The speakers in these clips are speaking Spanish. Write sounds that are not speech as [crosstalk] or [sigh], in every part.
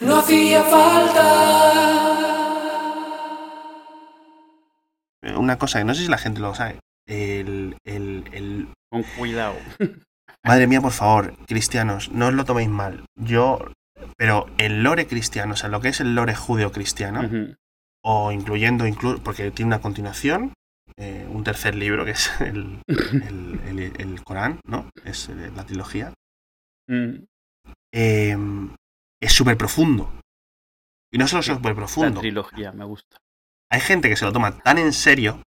No hacía falta. Una cosa que no sé si la gente lo sabe. El, el, el... Con cuidado. [laughs] Madre mía, por favor, cristianos, no os lo toméis mal. Yo, pero el lore cristiano, o sea, lo que es el lore judeo-cristiano, o incluyendo, inclu- porque tiene una continuación, eh, un tercer libro que es el, el, el- el Corán, ¿no? Es eh, la trilogía. [laughs] Eh, es súper profundo. Y no solo súper La profundo. trilogía, me gusta. Hay gente que se lo toma tan en serio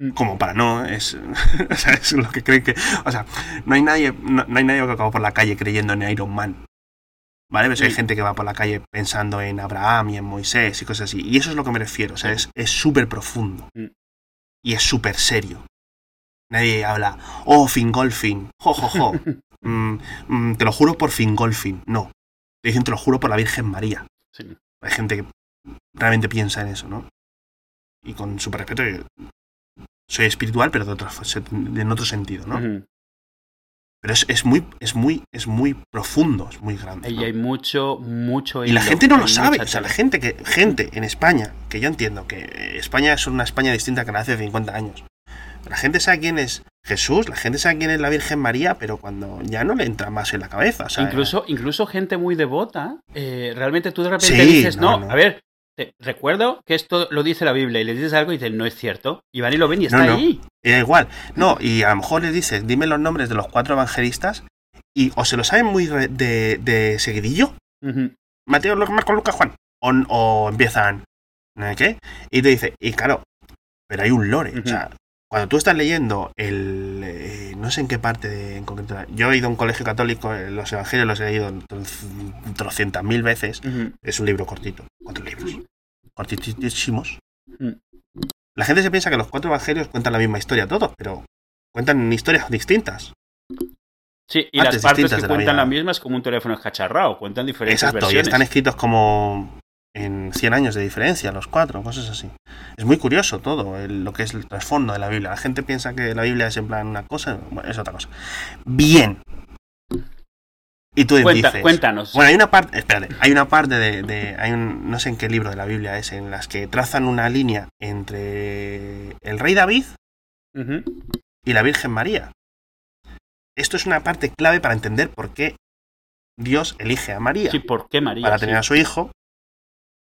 Mm. como para no. Es, [laughs] o sea, es lo que creen que. O sea, no hay nadie, no, no hay nadie que acaba por la calle creyendo en Iron Man. ¿Vale? Pero sí hay gente que va por la calle pensando en Abraham y en Moisés y cosas así. Y eso es lo que me refiero. O sea, es es súper profundo. Mm. Y es súper serio. Nadie habla, oh, Fingolfin, jo, jo, jo. [laughs] Mm, mm, te lo juro por Fingolfin. No. Te dicen, te lo juro por la Virgen María. Sí. Hay gente que realmente piensa en eso, ¿no? Y con súper respeto, que soy espiritual, pero de otro, en otro sentido, ¿no? Pero es, es muy, es muy, es muy profundo, es muy grande. Y hay mucho, mucho. Y la gente no lo sabe. O sea, la gente que, gente en España, que yo entiendo que España es una España distinta que la hace 50 años. La gente sabe quién es Jesús, la gente sabe quién es la Virgen María, pero cuando ya no le entra más en la cabeza. O sea, incluso, incluso gente muy devota, eh, realmente tú de repente Sí, dices, no, no, no. a ver, te recuerdo que esto lo dice la Biblia y le dices algo y dicen, no es cierto. Y van y lo ven y está No, ahí. Igual. No, y a lo mejor les dices, dime los nombres de los cuatro evangelistas, y o se lo saben muy de, de seguidillo, Ujú. Mateo, Lu- Marcos, Lucas, Juan, o, o empiezan, ¿no sé qué? Y te dice, y claro, pero hay un lore. O sea, cuando tú estás leyendo el. eh, no sé en qué parte de, en concreto. Yo he ido a un colegio católico, eh, los evangelios los he leído tro- trocientas mil veces. Es un libro cortito, cuatro libros. Cortitísimos. Mm. La gente se piensa que los cuatro evangelios cuentan la misma historia todos, pero cuentan historias distintas. Sí, y las partes que la cuentan vida. las mismas como un teléfono escacharrado, cuentan diferentes Exacto, y versiones. están escritos como en 100 años de diferencia, los cuatro, cosas así. Es muy curioso todo, el- lo que es el trasfondo de la Biblia. La gente piensa que la Biblia es en plan una cosa, bueno, es otra cosa. Bien. Y tú Cuenta- dices... cuéntanos. Bueno, hay una parte, espérate, hay una parte de, de- hay un, no sé en qué libro de la Biblia es, en las que trazan una línea entre el rey David y la Virgen María. Esto es una parte clave para entender por qué Dios elige a María Sí, ¿por qué María? para Sí. tener a su hijo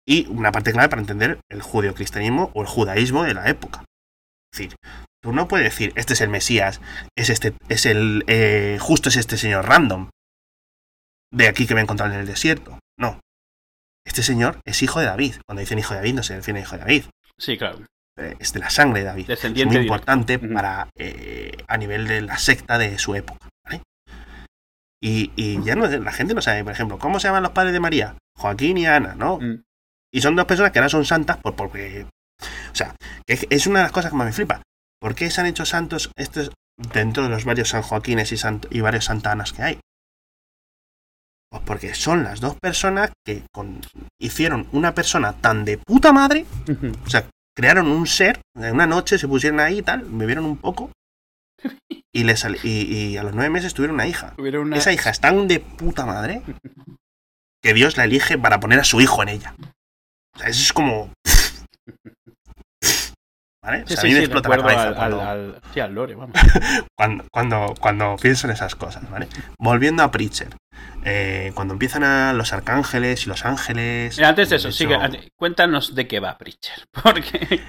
y una parte clave para entender el judeocristianismo o el judaísmo de la época. Es decir, tú no puedes decir, este es el Mesías, es este, es el, eh, justo es este señor random, de aquí que me he encontrado en el desierto. No. Este señor es hijo de David. Cuando dicen hijo de David no se refiere a hijo de David, Sí, claro. eh, es de la sangre de David. Es Descendiente muy directo. importante para eh, a nivel de la secta de su época. ¿vale? Y, y ya no, la gente no sabe, por ejemplo, ¿cómo se llaman los padres de María? Joaquín y Ana, ¿no? Mm. Y son dos personas que ahora son santas por, porque... O sea, es- una de las cosas que más me flipa. ¿Por qué se han hecho santos estos dentro de los varios San Joaquines y, Sant- y varios Santa Anas que hay? Pues porque son las dos personas que con- hicieron una persona tan de puta madre o sea, crearon un ser, en una noche se pusieron ahí y tal, bebieron un poco y, les y, y a los nueve meses tuvieron una hija. Hubiera una- Esa hija es tan de puta madre [laughs] que Dios la elige para poner a su hijo en ella. O sea, eso es como... ¿Vale? O Sí, sea, sí, a mí me sí, explota la recuerdo cabeza al, cuando, al- al- sí, al lore, vamos. [laughs] cuando, cuando, cuando pienso en esas cosas, ¿vale? Volviendo a Preacher. eh, cuando empiezan a los arcángeles y los ángeles... Mira, antes de eso, hecho- antes- cuéntanos de qué va Preacher. [laughs] Porque